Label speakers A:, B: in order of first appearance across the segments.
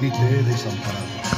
A: ni te he desamparado.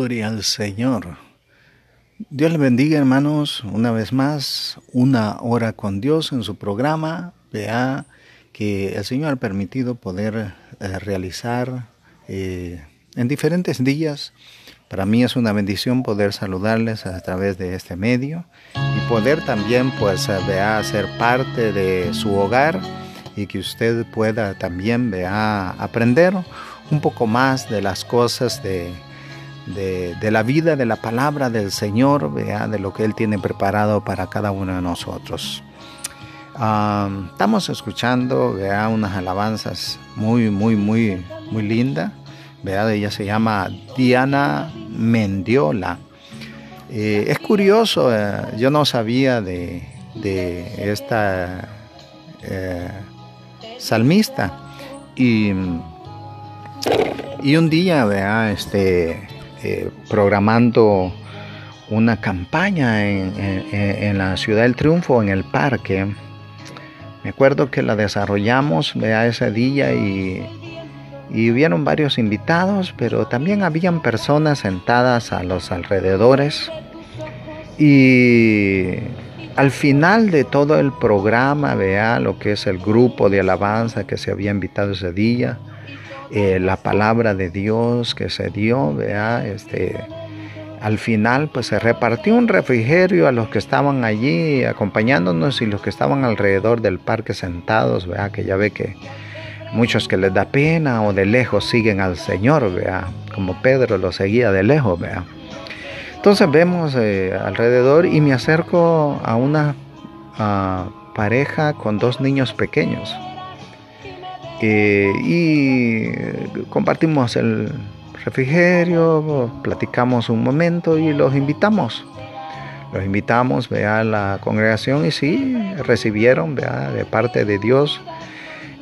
B: Gloria al Señor. Dios le bendiga, hermanos, una vez más, una hora con Dios en su programa. Vea que el Señor ha permitido poder eh, realizar eh, en diferentes días. Para mí es una bendición poder saludarles a través de este medio y poder también, pues, eh, vea, ser parte de su hogar y que usted pueda también, vea, aprender un poco más de las cosas de, de, la vida, de la palabra del Señor, vea, de lo que Él tiene preparado para cada uno de nosotros. Estamos escuchando, vea, unas alabanzas muy, muy, muy, muy lindas. Ella se llama Diana Mendiola. Eh, es curioso, eh, yo no sabía de, de esta eh, salmista. Y, y un día, vea, este, eh, programando una campaña en, la Ciudad del Triunfo, en el parque, me acuerdo que la desarrollamos, vea, ese día y, y hubieron varios invitados, pero también habían personas sentadas a los alrededores. Y al final de todo el programa, vea lo que es el grupo de alabanza que se había invitado ese día, eh, la palabra de Dios que se dio, vea, este, al final pues se repartió un refrigerio a los que estaban allí acompañándonos y los que estaban alrededor del parque sentados, vea, que ya ve que muchos que les da pena o de lejos siguen al Señor, vea, como Pedro lo seguía de lejos, vea. Entonces vemos eh, alrededor y me acerco a una pareja con dos niños pequeños. Eh, y compartimos el refrigerio, platicamos un momento y los invitamos. Los invitamos vea, a la congregación y sí, recibieron vea, de parte de Dios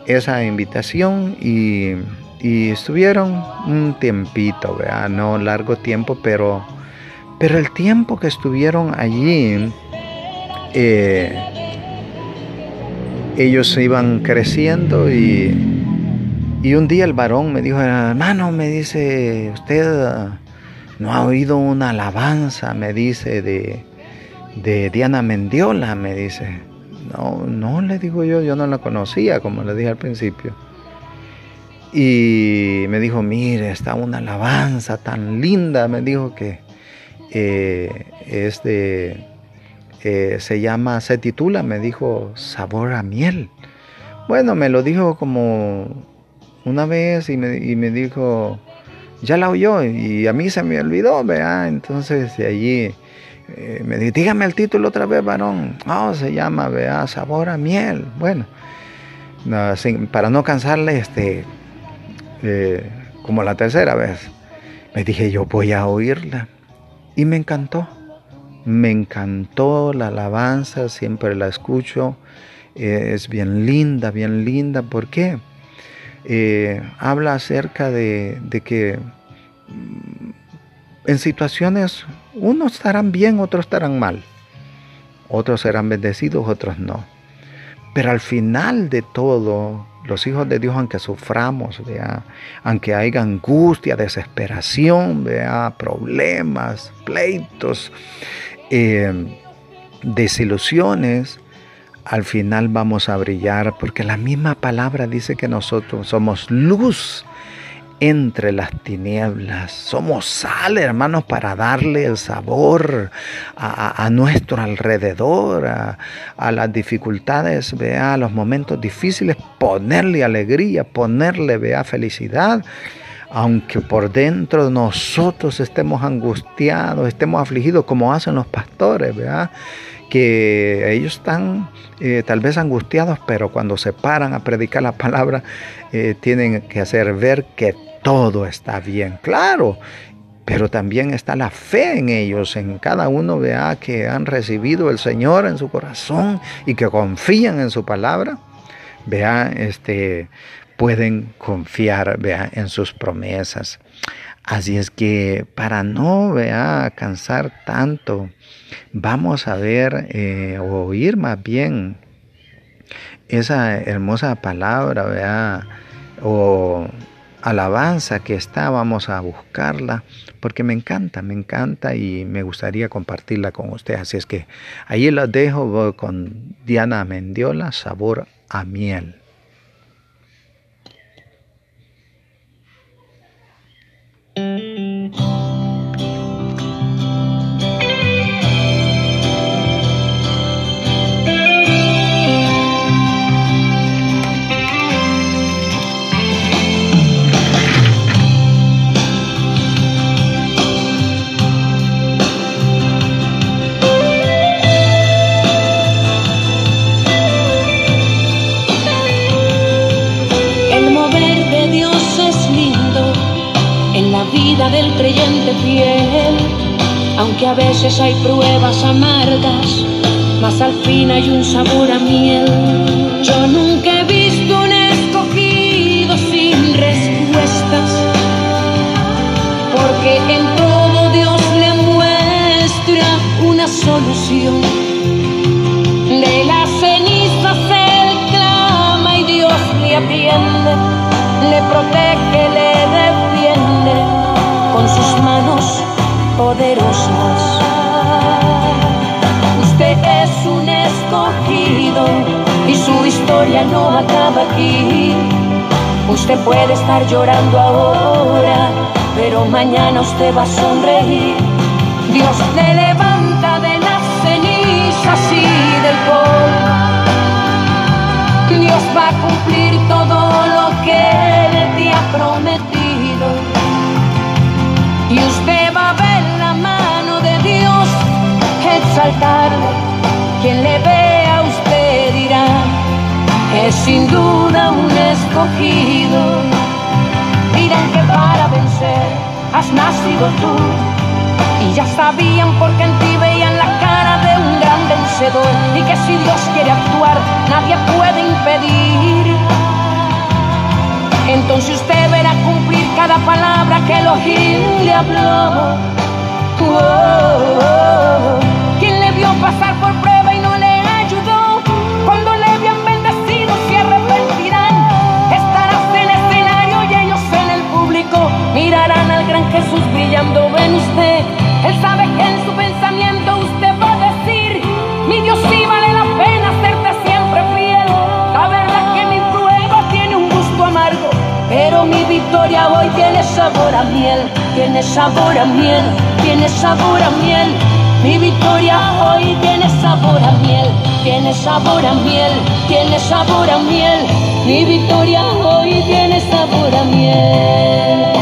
B: esa invitación y, y estuvieron un tiempito, vea, no largo tiempo, pero, pero el tiempo que estuvieron allí, eh, ellos iban creciendo y, y un día el varón me dijo, hermano, me dice, usted ah, no ha oído una alabanza, me dice, de, de Diana Mendiola, me dice. No, no le digo yo, yo no la conocía, como le dije al principio. Y me dijo, mire, está una alabanza tan linda, me dijo que eh, es eh, se llama, se titula, me dijo, Sabor a miel. Bueno, me lo dijo como una vez y me, y me dijo, ya la oyó y a mí se me olvidó, vea. Entonces de allí eh, me dijo, dígame el título otra vez, varón. No, se llama, vea, Sabor a miel. Bueno, para no cansarle, este, eh, como la tercera vez, me dije, yo voy a oírla. Y me encantó. Me encantó la alabanza, siempre la escucho. eh, es bien linda, bien linda. ¿Por qué? Eh, habla acerca de, que mm, en situaciones unos estarán bien, otros estarán mal. Otros serán bendecidos, otros no. Pero al final de todo, los hijos de Dios, aunque suframos, vea, aunque haya angustia, desesperación, vea, problemas, pleitos, eh, desilusiones, al final vamos a brillar, porque la misma palabra dice que nosotros somos luz entre las tinieblas. Somos sal, hermanos, para darle el sabor a, nuestro alrededor, a, a, las dificultades, vea, a los momentos difíciles, ponerle alegría, ponerle, vea, felicidad. Aunque por dentro nosotros estemos angustiados, estemos afligidos, como hacen los pastores, ¿verdad? que ellos están eh, tal vez angustiados, pero cuando se paran a predicar la palabra, eh, tienen que hacer ver que todo está bien. Claro, pero también está la fe en ellos, en cada uno vea que han recibido el Señor en su corazón y que confían en su palabra. Vea, este, pueden confiar, vea, en sus promesas. Así es que para no vea, cansar tanto, vamos a ver eh, o oír más bien esa hermosa palabra, vea, o alabanza que está, vamos a buscarla, porque me encanta, me encanta y me gustaría compartirla con usted. Así es que ahí la dejo con Diana Mendiola, sabor a miel.
C: A veces hay pruebas amargas, mas al fin hay un sabor a miel. Yo nunca he visto un escogido sin respuestas, porque en todo Dios le muestra una solución. De las cenizas él clama y Dios le atiende, le protege, historia no acaba aquí. Usted puede estar llorando ahora, pero mañana usted va a sonreír. Dios le levanta de las cenizas y del polvo. Dios va a cumplir todo lo que Él te ha prometido y usted va a ver la mano de Dios exaltarle. Quien le es sin duda un escogido. Dirán que para vencer has nacido tú. Y ya sabían porque en ti veían la cara de un gran vencedor. Y que si Dios quiere actuar, nadie puede impedir. Entonces usted verá cumplir cada palabra que Elohim le habló. Oh, ¿Quién le vio pasar por gran Jesús brillando en usted. Él sabe que en su pensamiento usted va a decir, mi Dios sí vale la pena serte siempre fiel. La verdad que mi prueba tiene un gusto amargo pero mi victoria hoy tiene sabor a miel, tiene sabor a miel, tiene sabor a miel. Mi victoria hoy tiene sabor a miel, tiene sabor a miel, tiene sabor a miel. Mi victoria hoy tiene sabor a miel.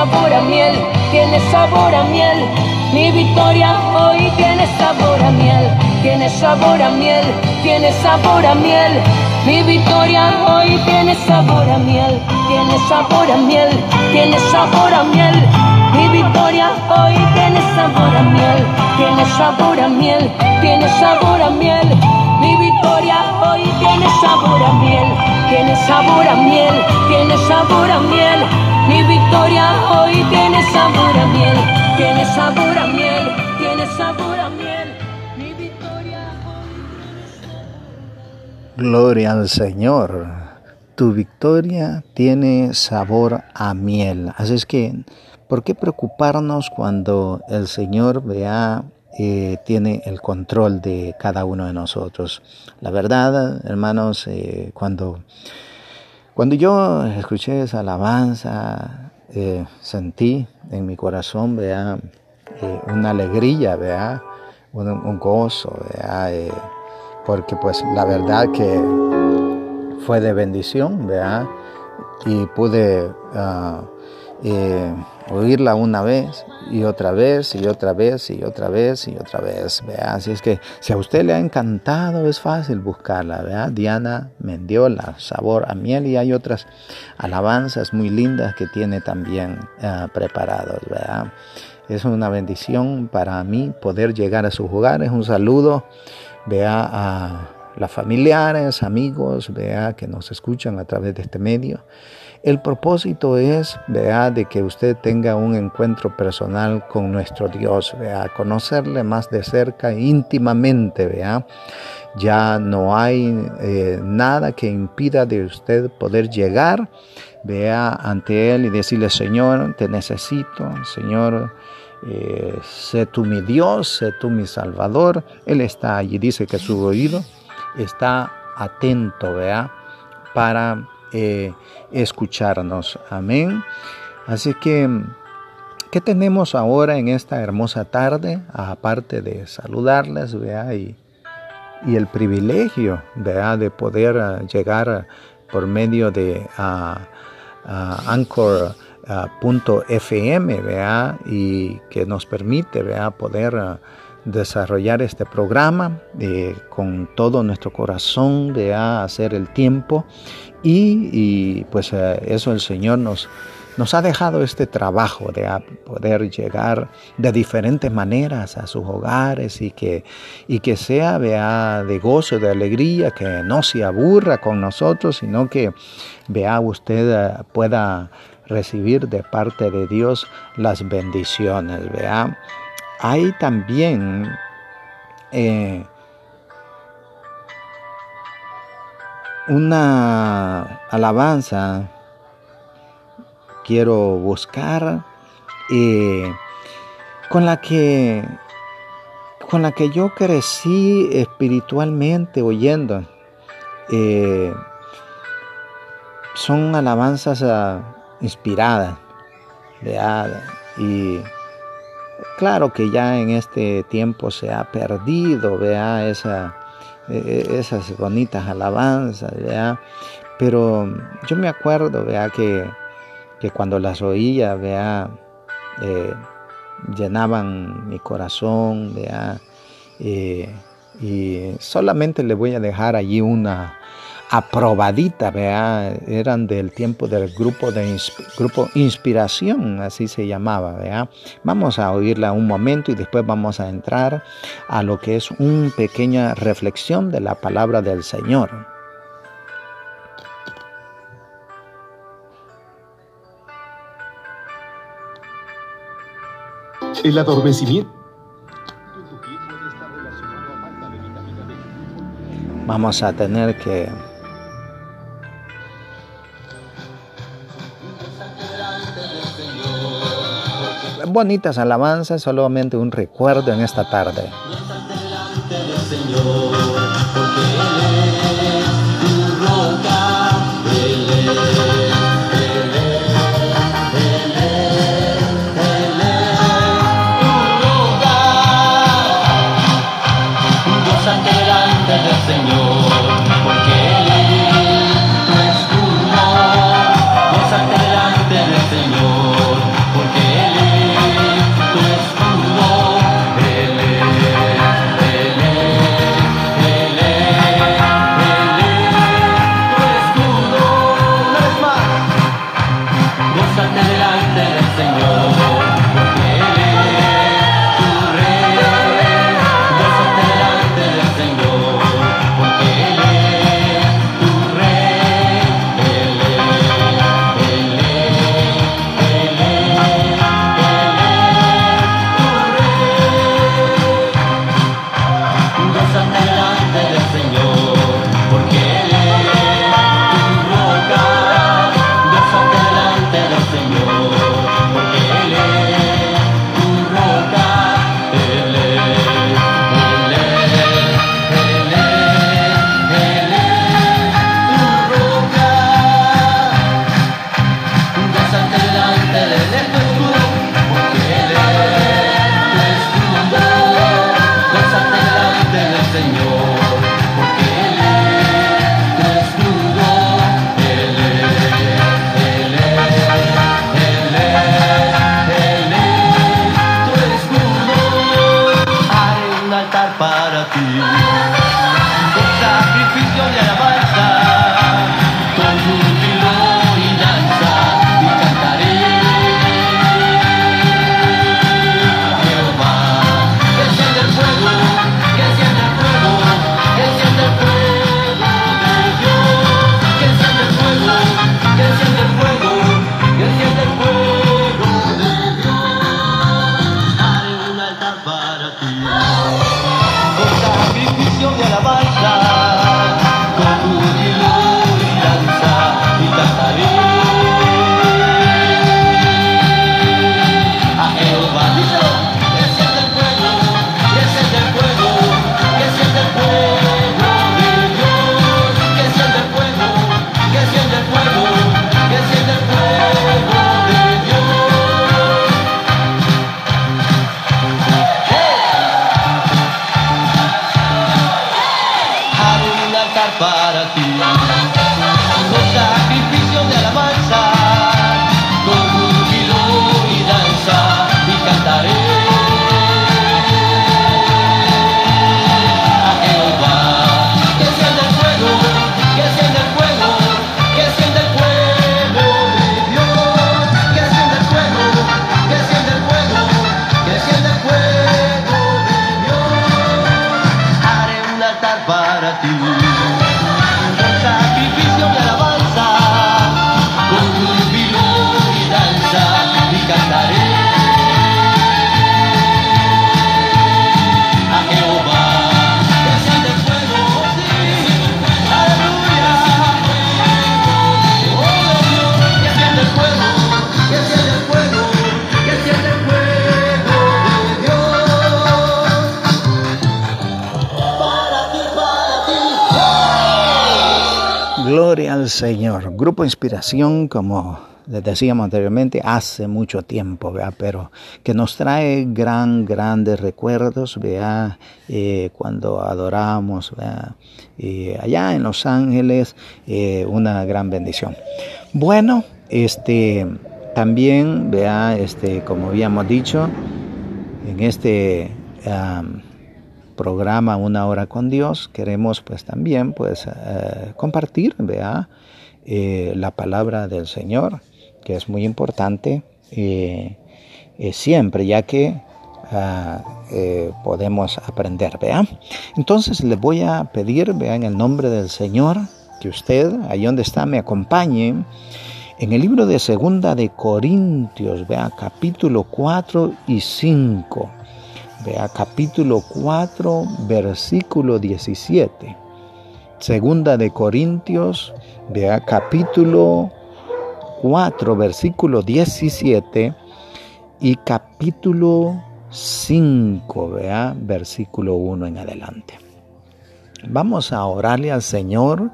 C: Sabor a miel, tiene sabor a miel. Mi victoria hoy tiene sabor a miel, tiene sabor a miel, tiene sabor a miel. Mi victoria hoy tiene sabor a miel, tiene sabor a miel, tiene sabor a miel. Mi victoria hoy tiene sabor a miel, tiene sabor a miel, tiene sabor a miel. Mi victoria hoy tiene sabor a miel, tiene sabor a miel, tiene sabor a miel. Mi victoria hoy tiene sabor a miel, tiene sabor a miel, tiene sabor a miel. Mi victoria hoy
B: Gloria al Señor. Tu victoria tiene sabor a miel. Así es que, ¿por qué preocuparnos cuando el Señor vea eh, tiene el control de cada uno de nosotros? La verdad, hermanos, eh, cuando, cuando yo escuché esa alabanza, eh, sentí en mi corazón, vea, eh, una alegría, vea, un, gozo, vea, eh, porque pues la verdad que fue de bendición, ¿verdad? Y pude ah, oírla una vez y otra vez y otra vez y otra vez y otra vez, ¿verdad? Así es que si a usted le ha encantado, es fácil buscarla, ¿verdad? Diana Mendiola, Sabor a Miel y hay otras alabanzas muy lindas que tiene también ah, preparados, ¿verdad? Es una bendición para mí poder llegar a sus hogares. Un saludo, vea a las familiares, amigos, vea que nos escuchan a través de este medio. El propósito es, vea, de que usted tenga un encuentro personal con nuestro Dios, vea, conocerle más de cerca, íntimamente, vea. Ya no hay eh, nada que impida de usted poder llegar, vea, ante Él y decirle, Señor, te necesito, Señor, eh, sé tú mi Dios, sé tú mi Salvador. Él está allí, dice que su oído está atento, vea, para eh, escucharnos. Amén. Así que, ¿qué tenemos ahora en esta hermosa tarde? Aparte de saludarles, y, el privilegio, de poder uh, llegar uh, por medio de uh, Anchor punto .fm, vea, y que nos permite, vea, poder uh, desarrollar este programa eh, con todo nuestro corazón, vea, hacer el tiempo y, y pues uh, eso el Señor nos, nos ha dejado este trabajo de poder llegar de diferentes maneras a sus hogares y que, y que sea vea, de gozo, de alegría, que no se aburra con nosotros, sino que vea usted uh, pueda recibir de parte de Dios las bendiciones. ¿vea? Hay también eh, una alabanza quiero buscar eh, con la que con la que yo crecí espiritualmente oyendo eh, son alabanzas a inspirada, ¿verdad? Y claro que ya en este tiempo se ha perdido, vea, esa, e, e, esas bonitas alabanzas, vea. Pero yo me acuerdo, vea, que, que cuando las oía, vea, eh, llenaban mi corazón, vea, eh, y solamente le voy a dejar allí una, aprobadita, ¿vea? eran del tiempo del grupo de grupo Inspiración, así se llamaba. ¿vea? Vamos a oírla un momento y después vamos a entrar a lo que es una pequeña reflexión de la palabra del Señor.
D: El adormecimiento.
B: Vamos a tener que bonitas alabanzas, solamente un recuerdo en esta tarde.
E: 嗯 Señor.
B: Grupo Inspiración, como les decíamos anteriormente, hace mucho tiempo, ¿vea? pero que nos trae gran, grandes recuerdos, vea, eh, cuando adoramos, eh, allá en Los Ángeles, eh, una gran bendición. Bueno, este, también, vea, este, como habíamos dicho, en este am, programa Una Hora con Dios, queremos pues también pues compartir, vea, eh, la palabra del Señor, que es muy importante siempre, ya que ah, eh, podemos aprender, vea. Entonces le voy a pedir, vea, en el nombre del Señor, que usted, ahí donde está, me acompañe en el libro de Segunda de Corintios, vea, capítulo 4 y 5. Vea capítulo 4, versículo 17. Segunda de Corintios, vea capítulo 4, versículo 17 y capítulo 5, vea versículo 1 en adelante. Vamos a orarle al Señor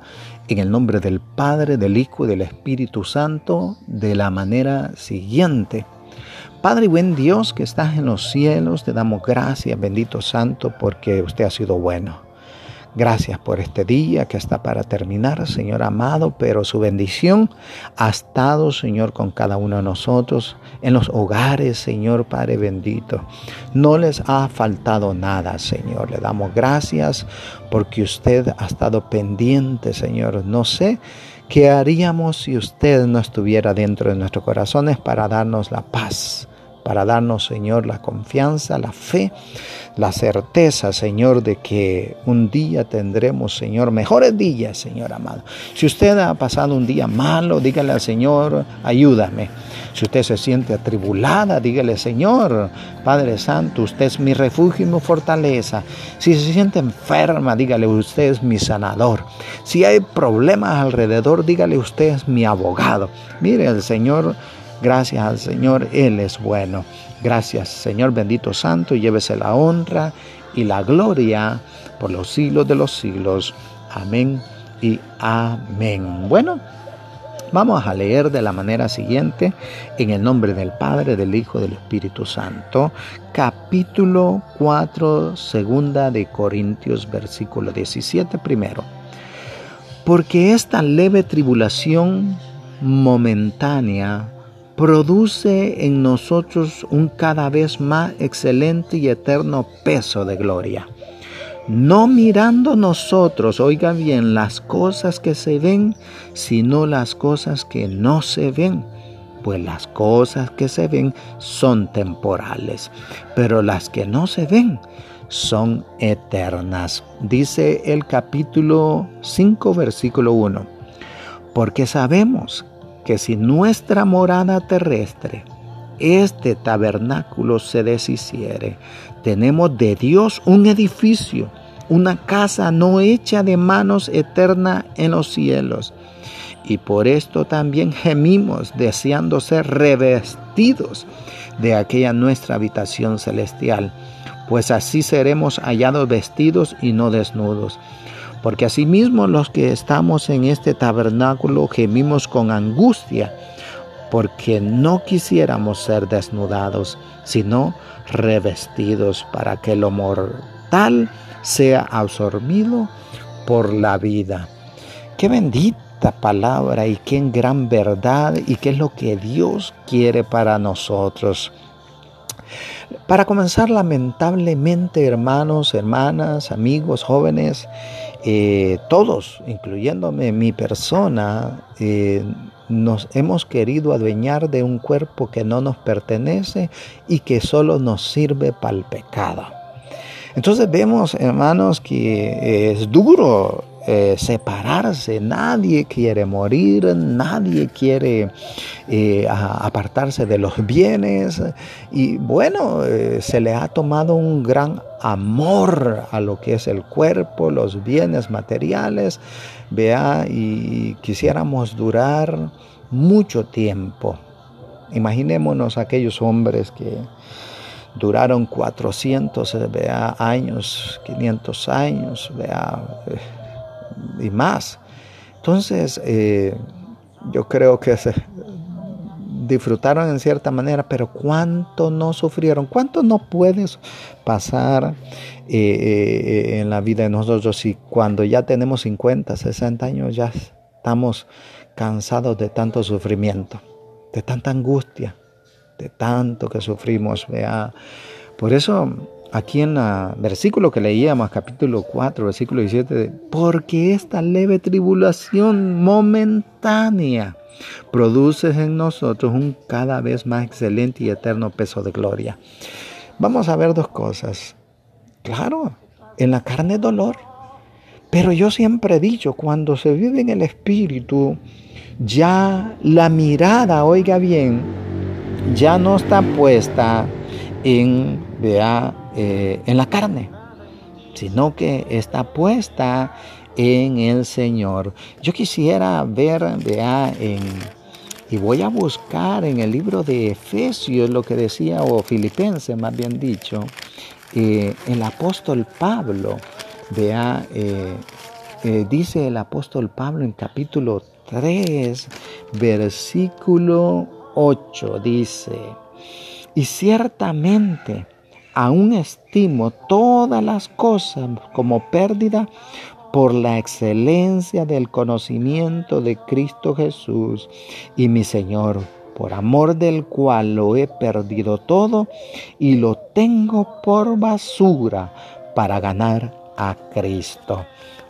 B: en el nombre del Padre, del Hijo y del Espíritu Santo de la manera siguiente. Padre y buen Dios que estás en los cielos, te damos gracias, bendito Santo, porque usted ha sido bueno. Gracias por este día que está para terminar, Señor amado, pero su bendición ha estado, Señor, con cada uno de nosotros, en los hogares, Señor Padre bendito. No les ha faltado nada, Señor. Le damos gracias porque usted ha estado pendiente, Señor. No sé qué haríamos si usted no estuviera dentro de nuestros corazones para darnos la paz para darnos, Señor, la confianza, la fe, la certeza, Señor, de que un día tendremos, Señor, mejores días, Señor amado. Si usted ha pasado un día malo, dígale al Señor, ayúdame. Si usted se siente atribulada, dígale, Señor, Padre Santo, usted es mi refugio y mi fortaleza. Si se siente enferma, dígale, usted es mi sanador. Si hay problemas alrededor, dígale, usted es mi abogado. Mire, el Señor Gracias al Señor, Él es bueno. Gracias, Señor bendito santo, y llévese la honra y la gloria por los siglos de los siglos. Amén y amén. Bueno, vamos a leer de la manera siguiente, en el nombre del Padre, del Hijo, del Espíritu Santo, capítulo 4, segunda de Corintios, versículo 17 primero. Porque esta leve tribulación momentánea produce en nosotros un cada vez más excelente y eterno peso de gloria. No mirando nosotros, oiga bien, las cosas que se ven, sino las cosas que no se ven. Pues las cosas que se ven son temporales, pero las que no se ven son eternas. Dice el capítulo 5, versículo 1. Porque sabemos que si nuestra morada terrestre, este tabernáculo se deshiciere, tenemos de Dios un edificio, una casa no hecha de manos eterna en los cielos. Y por esto también gemimos deseando ser revestidos de aquella nuestra habitación celestial, pues así seremos hallados vestidos y no desnudos. Porque asimismo los que estamos en este tabernáculo gemimos con angustia, porque no quisiéramos ser desnudados, sino revestidos para que lo mortal sea absorbido por la vida. Qué bendita palabra y qué gran verdad y qué es lo que Dios quiere para nosotros. Para comenzar, lamentablemente, hermanos, hermanas, amigos, jóvenes, eh, todos, incluyéndome mi persona, eh, nos hemos querido adueñar de un cuerpo que no nos pertenece y que solo nos sirve para el pecado. Entonces vemos, hermanos, que es duro eh, separarse, nadie quiere morir, nadie quiere eh, apartarse de los bienes. Y bueno, eh, se le ha tomado un gran amor a lo que es el cuerpo, los bienes materiales, vea, y quisiéramos durar mucho tiempo. Imaginémonos aquellos hombres que duraron 400 vea, años, 500 años, vea, y más. Entonces, eh, yo creo que se disfrutaron en cierta manera, pero cuánto no sufrieron, cuánto no puedes pasar eh, eh, en la vida de nosotros si cuando ya tenemos 50, 60 años ya estamos cansados de tanto sufrimiento, de tanta angustia, de tanto que sufrimos. Vea. Por eso aquí en el versículo que leíamos, capítulo 4, versículo 17, porque esta leve tribulación momentánea produce en nosotros un cada vez más excelente y eterno peso de gloria. Vamos a ver dos cosas. Claro, en la carne dolor, pero yo siempre he dicho, cuando se vive en el espíritu, ya la mirada, oiga bien, ya no está puesta en, vea, eh, en la carne, sino que está puesta en el Señor. Yo quisiera ver, vea, y voy a buscar en el libro de Efesios lo que decía, o Filipenses más bien dicho, eh, el apóstol Pablo, vea, eh, dice el apóstol Pablo en capítulo 3, versículo 8, dice, y ciertamente, aún estimo todas las cosas como pérdida por la excelencia del conocimiento de Cristo Jesús y mi Señor, por amor del cual lo he perdido todo y lo tengo por basura para ganar a Cristo.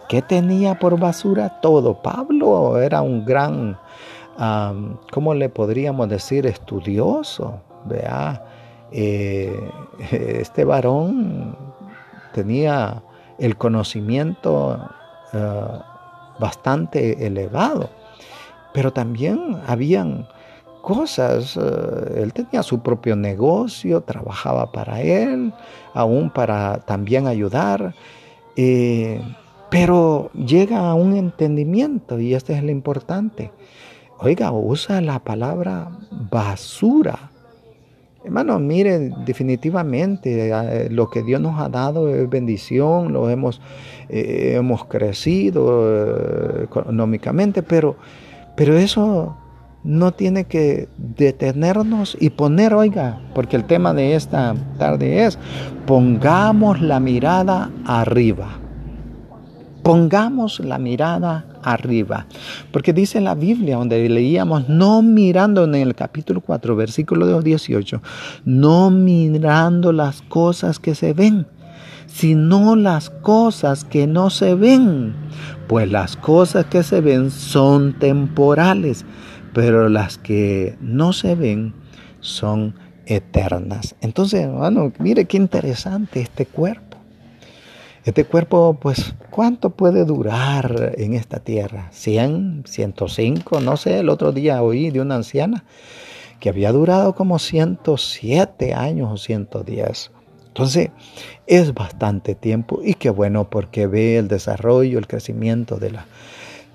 B: ¿Qué tenía por basura todo? Pablo era un gran, ¿cómo le podríamos decir? Estudioso, vea eh, este varón tenía el conocimiento eh, bastante elevado, pero también habían cosas, eh, él tenía su propio negocio, trabajaba para él, aún para también ayudar, pero llega a un entendimiento y este es lo importante. Oiga, usa la palabra basura Hermano, mire, definitivamente eh, lo que Dios nos ha dado es bendición, lo hemos, eh, hemos crecido eh, económicamente, pero, pero eso no tiene que detenernos y poner, oiga, porque el tema de esta tarde es, pongamos la mirada arriba. Pongamos la mirada arriba. Porque dice la Biblia, donde leíamos, no mirando en el capítulo 4, versículo 18, no mirando las cosas que se ven, sino las cosas que no se ven. Pues las cosas que se ven son temporales, pero las que no se ven son eternas. Entonces, hermano, mire qué interesante este cuerpo. Este cuerpo, pues, ¿cuánto puede durar en esta tierra? ¿100? ¿105? No sé, el otro día oí de una anciana que había durado como 107 años o 110. Entonces, es bastante tiempo y qué bueno porque ve el desarrollo, el crecimiento de,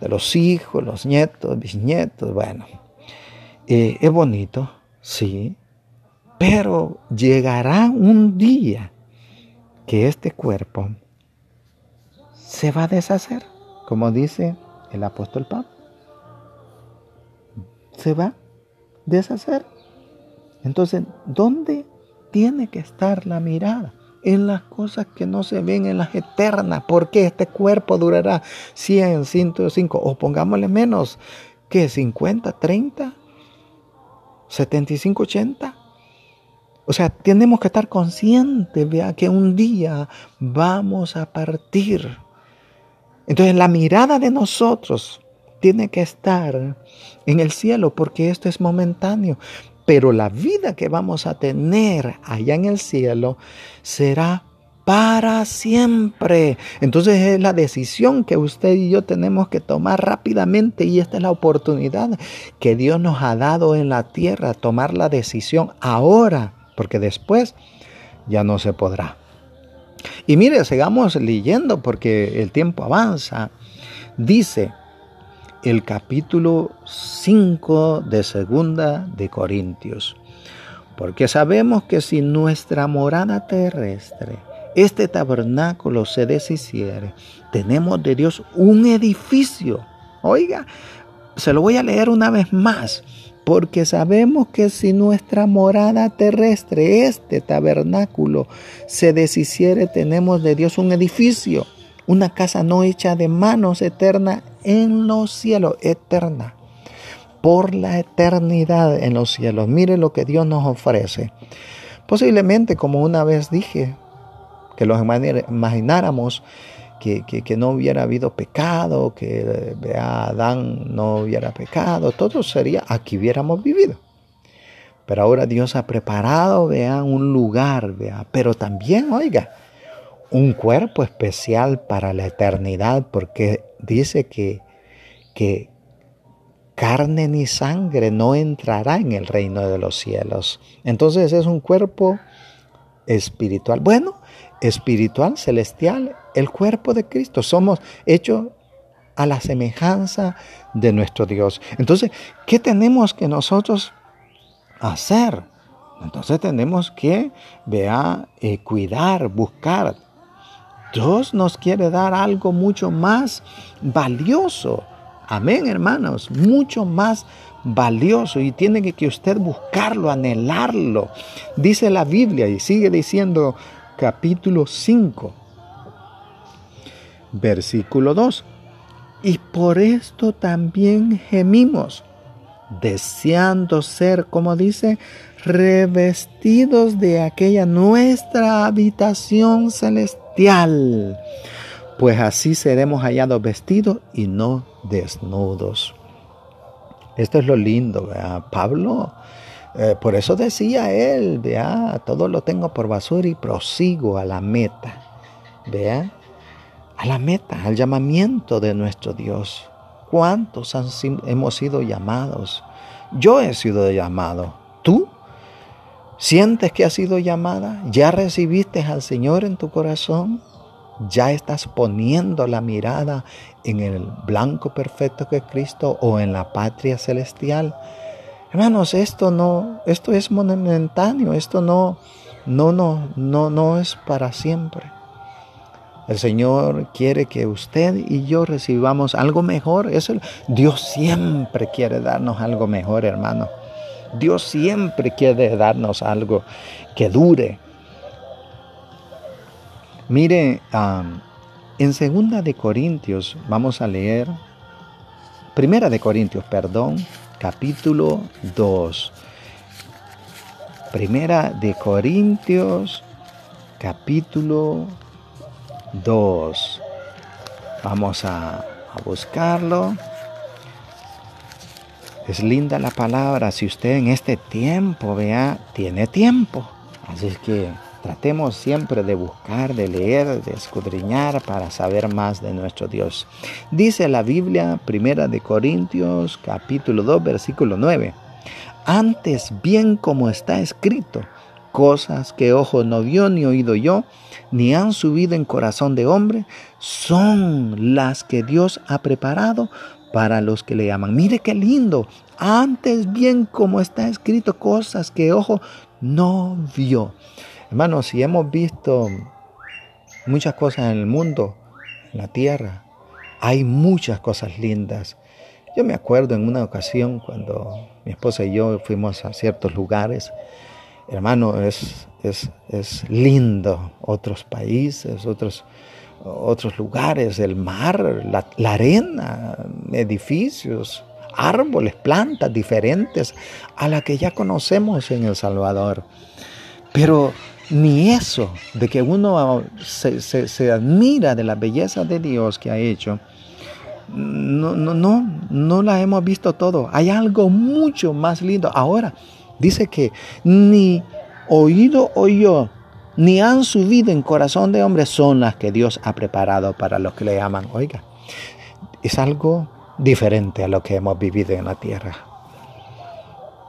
B: los hijos, los nietos, bisnietos. Bueno, eh, es bonito, sí, pero llegará un día que este cuerpo se va a deshacer, como dice el apóstol Pablo. Se va a deshacer. Entonces, ¿dónde tiene que estar la mirada? en las cosas que no se ven, en las eternas. Porque este cuerpo durará 100, 105, o pongámosle menos, que 50, 30, 75, 80. O sea, tenemos que estar conscientes, vea, que un día vamos a partir. Entonces la mirada de nosotros tiene que estar en el cielo porque esto es momentáneo. Pero la vida que vamos a tener allá en el cielo será para siempre. Entonces es la decisión que usted y yo tenemos que tomar rápidamente y esta es la oportunidad que Dios nos ha dado en la tierra, tomar la decisión ahora, porque después ya no se podrá. Y mire, sigamos leyendo porque el tiempo avanza. Dice el capítulo 5 de segunda de Corintios. Porque sabemos que si nuestra morada terrestre, este tabernáculo se deshiciere, tenemos de Dios un edificio. Oiga, se lo voy a leer una vez más porque sabemos que si nuestra morada terrestre, este tabernáculo, se deshiciere, tenemos de Dios un edificio, una casa no hecha de manos eterna en los cielos, eterna, por la eternidad en los cielos. Mire lo que Dios nos ofrece. Posiblemente, como una vez dije, que los imagináramos que, no hubiera habido pecado, que Adán no hubiera pecado, todo sería, aquí hubiéramos vivido. Pero ahora Dios ha preparado, vea, un lugar, vea, pero también, oiga, un cuerpo especial para la eternidad, porque dice que, que carne ni sangre no entrará en el reino de los cielos. Entonces es un cuerpo espiritual. Bueno, espiritual, celestial, el cuerpo de Cristo. Somos hechos a la semejanza de nuestro Dios. Entonces, ¿qué tenemos que nosotros hacer? Entonces tenemos que, vea, eh, cuidar, buscar. Dios nos quiere dar algo mucho más valioso. Amén, hermanos, mucho más valioso y tiene que, que usted buscarlo, anhelarlo. Dice la Biblia y sigue diciendo capítulo 5, versículo 2. Y por esto también gemimos, deseando ser, como dice, revestidos de aquella nuestra habitación celestial, pues así seremos hallados vestidos y no desnudos. Esto es lo lindo, Pablo eh, por eso decía él, vea, todo lo tengo por basura y prosigo a la meta. Vea, a la meta, al llamamiento de nuestro Dios. ¿Cuántos hemos sido llamados? Yo he sido llamado. ¿Tú? ¿Sientes que has sido llamada? ¿Ya recibiste al Señor en tu corazón? ¿Ya estás poniendo la mirada en el blanco perfecto que es Cristo o en la patria celestial? Hermanos, esto no, esto es momentáneo, esto no, no, no, no, no es para siempre. El Señor quiere que usted y yo recibamos algo mejor. Eso, Dios siempre quiere darnos algo mejor, hermano. Dios siempre quiere darnos algo que dure. Mire, en segunda de Corintios vamos a leer, primera de Corintios, perdón, capítulo 2. Primera de Corintios, capítulo 2. Vamos a, buscarlo. Es linda la palabra. Si usted en este tiempo, vea, tiene tiempo. Así es que Tratemos siempre de buscar, de leer, de escudriñar para saber más de nuestro Dios. Dice la Biblia, primera de Corintios, capítulo 2, versículo 9. Antes bien como está escrito, cosas que ojo no vio ni oído yo, ni han subido en corazón de hombre, son las que Dios ha preparado para los que le aman. Mire qué lindo. Antes bien como está escrito, cosas que ojo no vio. Hermanos, si hemos visto muchas cosas en el mundo, en la tierra, hay muchas cosas lindas. Yo me acuerdo en una ocasión cuando mi esposa y yo fuimos a ciertos lugares, hermano, es, es, es lindo. Otros países, otros, otros lugares, el mar, la, arena, edificios, árboles, plantas diferentes a la que ya conocemos en El Salvador. Pero ni eso, de que uno se, se- se admira de la belleza de Dios que ha hecho, no, no, no, no la hemos visto todo. Hay algo mucho más lindo. Ahora, dice que ni oído oyó, ni han subido en corazón de hombre son las que Dios ha preparado para los que le aman. Oiga, es algo diferente a lo que hemos vivido en la tierra.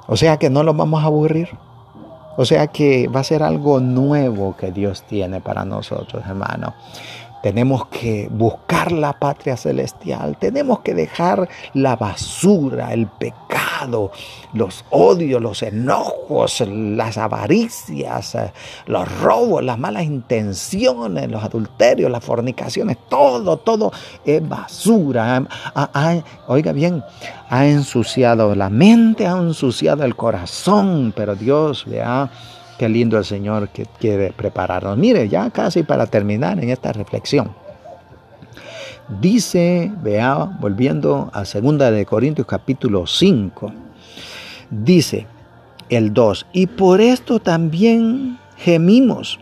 B: O sea que no los vamos a aburrir. O sea que va a ser algo nuevo que Dios tiene para nosotros, hermano. Tenemos que buscar la patria celestial. Tenemos que dejar la basura, el pecado, los odios, los enojos, las avaricias, los robos, las malas intenciones, los adulterios, las fornicaciones. Todo, todo es basura. Oiga bien, ha ensuciado la mente, ha ensuciado el corazón. Pero Dios, vea. Qué lindo el Señor que quiere prepararnos. Mire, ya casi para terminar en esta reflexión. Dice, vea, volviendo a 2 de Corintios capítulo 5, dice el 2, y por esto también gemimos,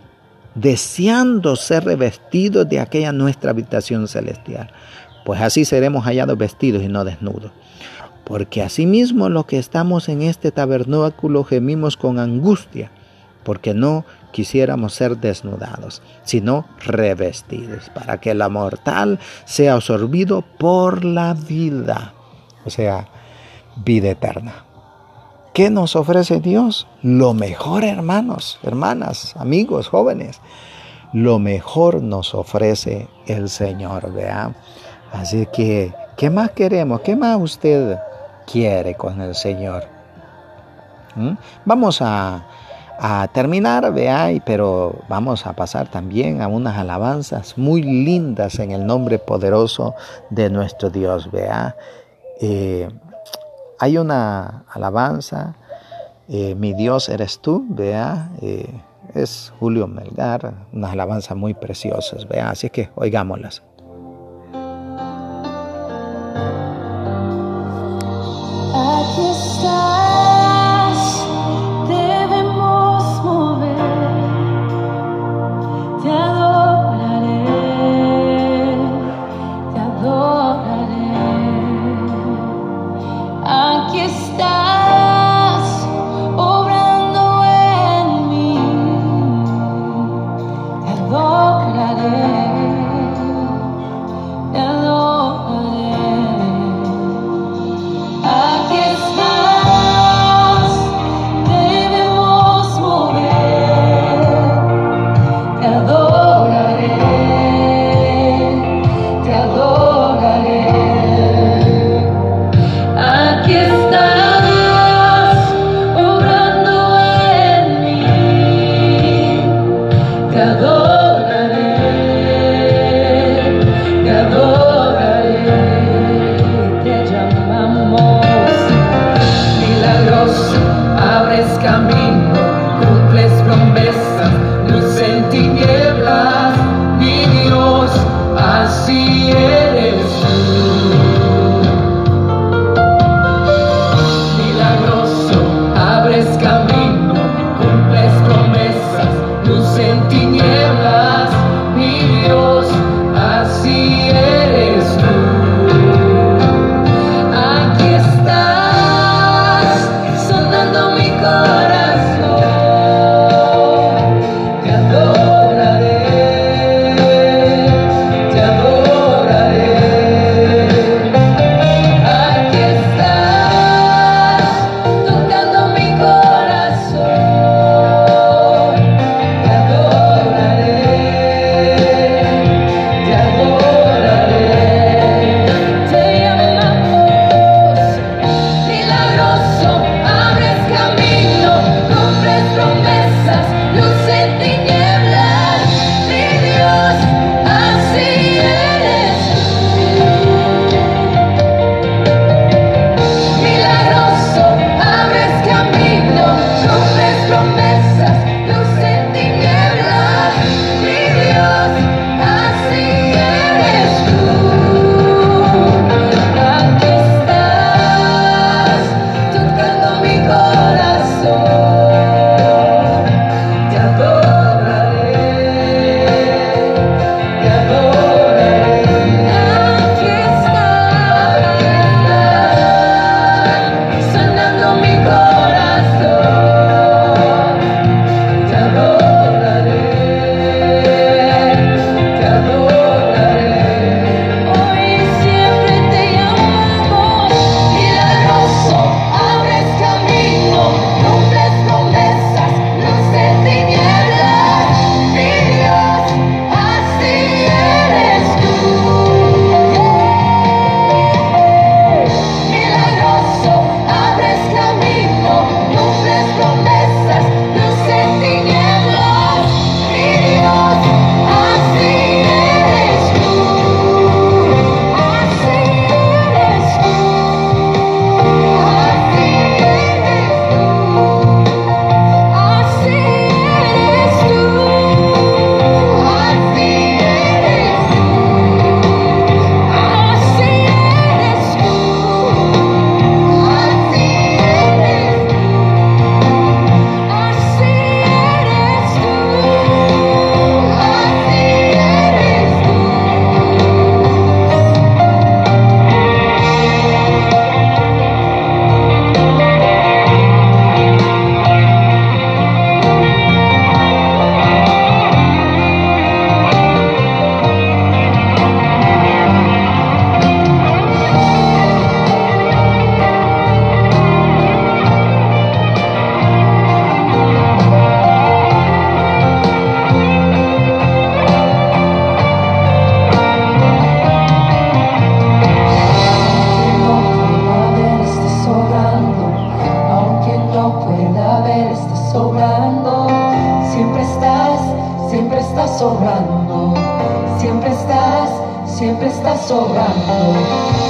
B: deseando ser revestidos de aquella nuestra habitación celestial, pues así seremos hallados vestidos y no desnudos. Porque asimismo los que estamos en este tabernáculo gemimos con angustia, porque no quisiéramos ser desnudados, sino revestidos, para que la mortal sea absorbido por la vida, o sea, vida eterna. ¿Qué nos ofrece Dios? Lo mejor, hermanos, hermanas, amigos, jóvenes. Lo mejor nos ofrece el Señor, vea. Así que, ¿qué más queremos? ¿Qué más usted quiere con el Señor? ¿Mm? Vamos a, a terminar, vea, pero vamos a pasar también a unas alabanzas muy lindas en el nombre poderoso de nuestro Dios, vea. Eh, hay una alabanza, eh, Mi Dios eres tú, vea, eh, es Julio Melgar, unas alabanzas muy preciosas, vea, así que oigámoslas.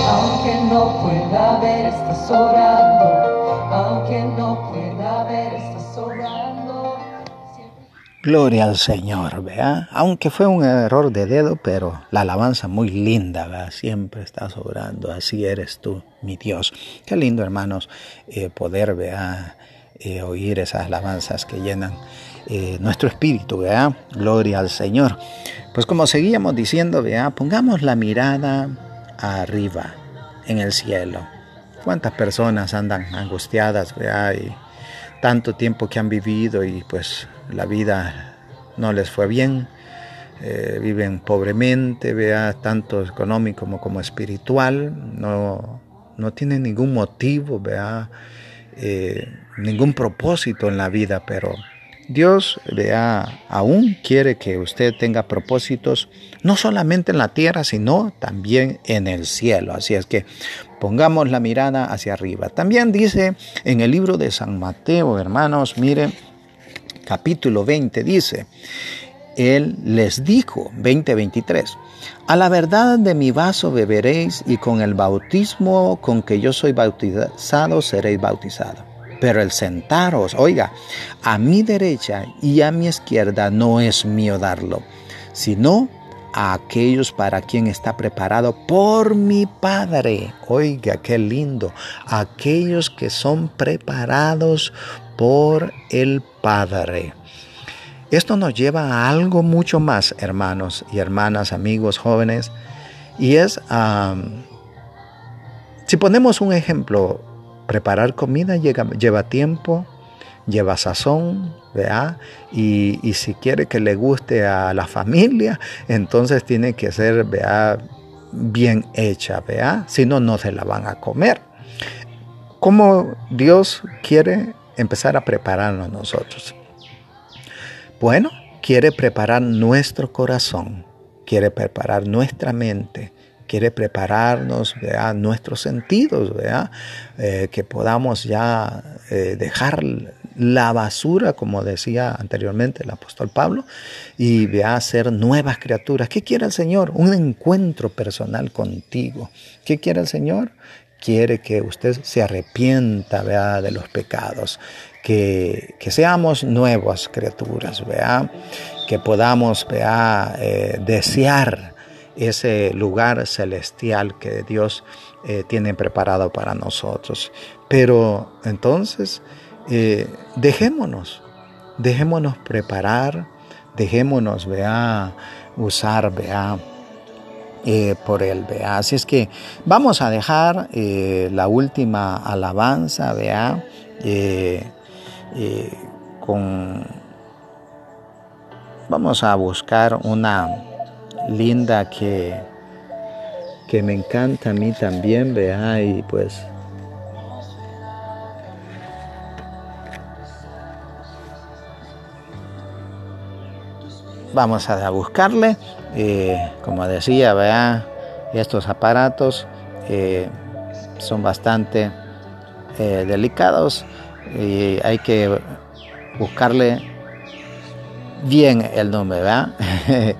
E: Aunque no sobrando. Aunque no. Siempre-
B: Gloria al Señor, vea. Aunque fue un error de dedo, pero la alabanza muy linda, vea. Siempre está sobrando. Así eres tú, mi Dios. Qué lindo, hermanos, eh, poder, vea, eh, oír esas alabanzas que llenan eh, nuestro espíritu, vea. Gloria al Señor. Pues como seguíamos diciendo, vea, pongamos la mirada arriba, en el cielo. ¿Cuántas personas andan angustiadas, vea? Y tanto tiempo que han vivido y pues la vida no les fue bien, eh, viven pobremente, vea, tanto económico como, espiritual, no, no tienen ningún motivo, vea, eh, ningún propósito en la vida, pero Dios, vea, aún quiere que usted tenga propósitos, no solamente en la tierra, sino también en el cielo. Así es que pongamos la mirada hacia arriba. También dice en el libro de San Mateo, hermanos, mire, capítulo 20, dice, Él les dijo, 20:23, a la verdad de mi vaso beberéis y con el bautismo con que yo soy bautizado seréis bautizados. Pero el sentaros, oiga, a mi derecha y a mi izquierda no es mío darlo, sino a aquellos para quien está preparado por mi Padre. Oiga, qué lindo. Aquellos que son preparados por el Padre. Esto nos lleva a algo mucho más, hermanos y hermanas, amigos, jóvenes, y es, si ponemos un ejemplo, preparar comida lleva tiempo, lleva sazón, ¿vea? Y, si quiere que le guste a la familia, entonces tiene que ser, ¿vea? Bien hecha, ¿vea? Si no, no se la van a comer. ¿Cómo Dios quiere empezar a prepararnos nosotros? Bueno, quiere preparar nuestro corazón, quiere preparar nuestra mente, quiere prepararnos, ¿vea? nuestros sentidos. Eh, que podamos ya eh, dejar la basura, como decía anteriormente el apóstol Pablo, y ¿vea? ser nuevas criaturas. ¿Qué quiere el Señor? Un encuentro personal contigo. ¿Qué quiere el Señor? Quiere que usted se arrepienta ¿vea? de los pecados, que, que, seamos nuevas criaturas, ¿vea? que podamos ¿vea? Eh, desear ese lugar celestial que Dios eh, tiene preparado para nosotros. Pero entonces, eh, dejémonos, dejémonos preparar, dejémonos, vea, usar, vea, eh, por él, vea. Así es que vamos a dejar la última alabanza, vea, con... Vamos a buscar una linda que, que me encanta a mí también, vea, y pues vamos a buscarle, eh, como decía, vea, estos aparatos eh, son bastante eh, delicados y hay que buscarle bien el nombre, ¿verdad?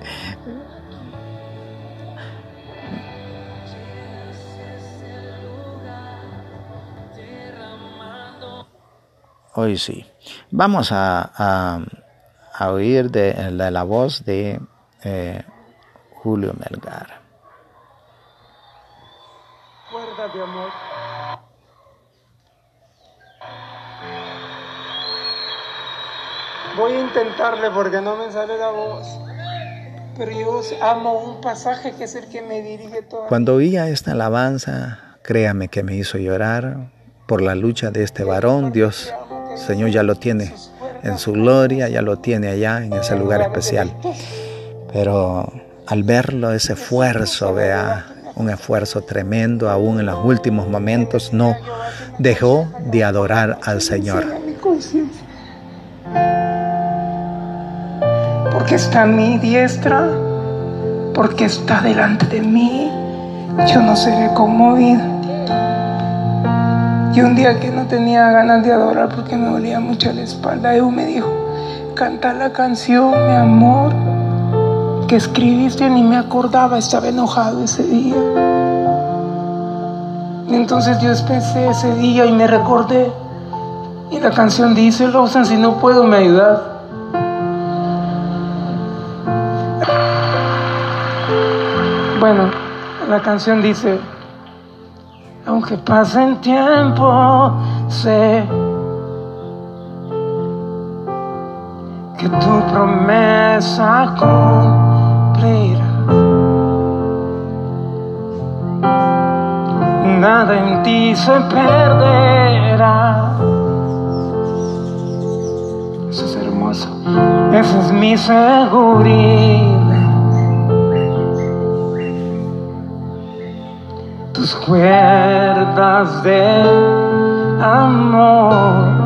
B: Hoy sí. Vamos a, a, a oír de, de, la voz de eh, Julio Melgar.
F: De amor. Voy a intentarle porque no me sale la voz. Pero yo amo un pasaje que es el que me dirige todo.
B: Cuando oía esta alabanza, créame que me hizo llorar por la lucha de este varón. Dios, Señor, ya lo tiene en su gloria, ya lo tiene allá en ese lugar especial. Pero al verlo, ese esfuerzo, vea, un esfuerzo tremendo, aún en los últimos momentos, no dejó de adorar al Señor.
F: Porque está a mi diestra, porque está delante de mí, yo no seré conmovido. Y un día que no tenía ganas de adorar porque me dolía mucho la espalda, Evo me dijo, canta la canción, mi amor,
C: que escribiste ni me acordaba, estaba enojado ese día. Y entonces Dios pensé ese día y me recordé. Y la canción dice, Rosan, si no puedo, me ayudas. Bueno, la canción dice, aunque pasen tiempo, sé que tu promesa cumplirá. Nada en ti se perderá. Eso es hermoso. Esa es mi seguridad. Cuerdas de amor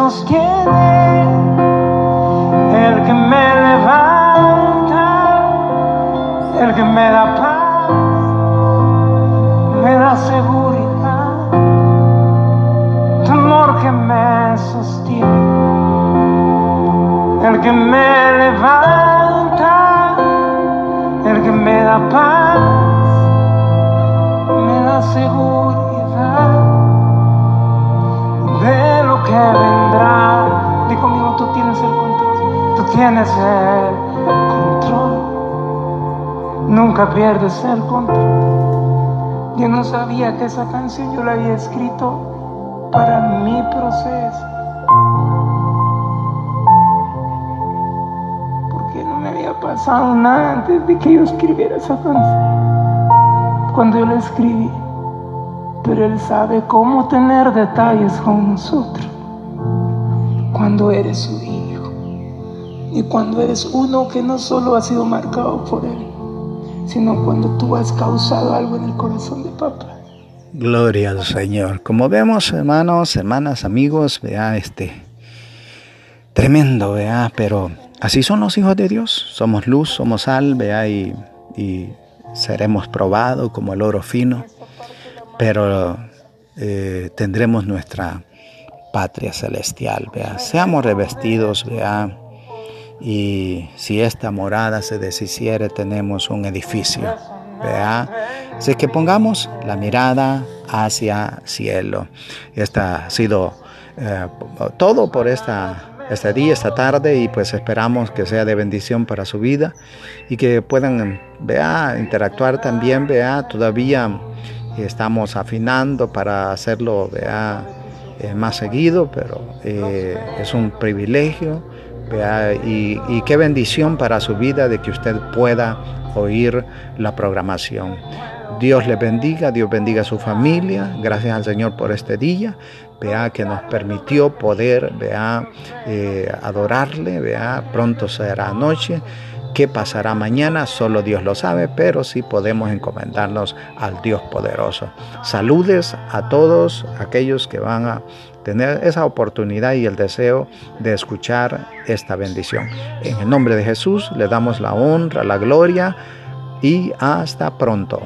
C: amor que pierdes el control. Yo no sabía que esa canción yo la había escrito para mi proceso. Porque no me había pasado nada antes de que yo escribiera esa canción. Cuando yo la escribí, pero Él sabe cómo tener detalles con nosotros cuando eres su hijo y cuando eres uno que no solo ha sido marcado por Él, sino cuando tú has causado algo en el corazón de papá.
B: Gloria al Señor. Como vemos, hermanos, hermanas, amigos, vea este tremendo, vea, pero así son los hijos de Dios. Somos luz, somos sal, vea, y, seremos probados como el oro fino pero eh, tendremos nuestra patria celestial, vea. Seamos revestidos, vea. Y si esta morada se deshiciere, tenemos un edificio, vea. Así que pongamos la mirada hacia cielo. Esta ha sido eh, todo por esta este día, esta tarde y pues esperamos que sea de bendición para su vida y que puedan, vea, interactuar también, vea, todavía estamos afinando para hacerlo vea, eh, más seguido, pero eh, es un privilegio y, qué bendición para su vida de que usted pueda oír la programación. Dios le bendiga, Dios bendiga a su familia. Gracias al Señor por este día, vea que nos permitió poder, vea, eh, adorarle, vea, pronto será noche. ¿Qué pasará mañana? Solo Dios lo sabe, pero sí podemos encomendarnos al Dios poderoso. Saludes a todos aquellos que van a tener esa oportunidad y el deseo de escuchar esta bendición. En el nombre de Jesús le damos la honra, la gloria y hasta pronto.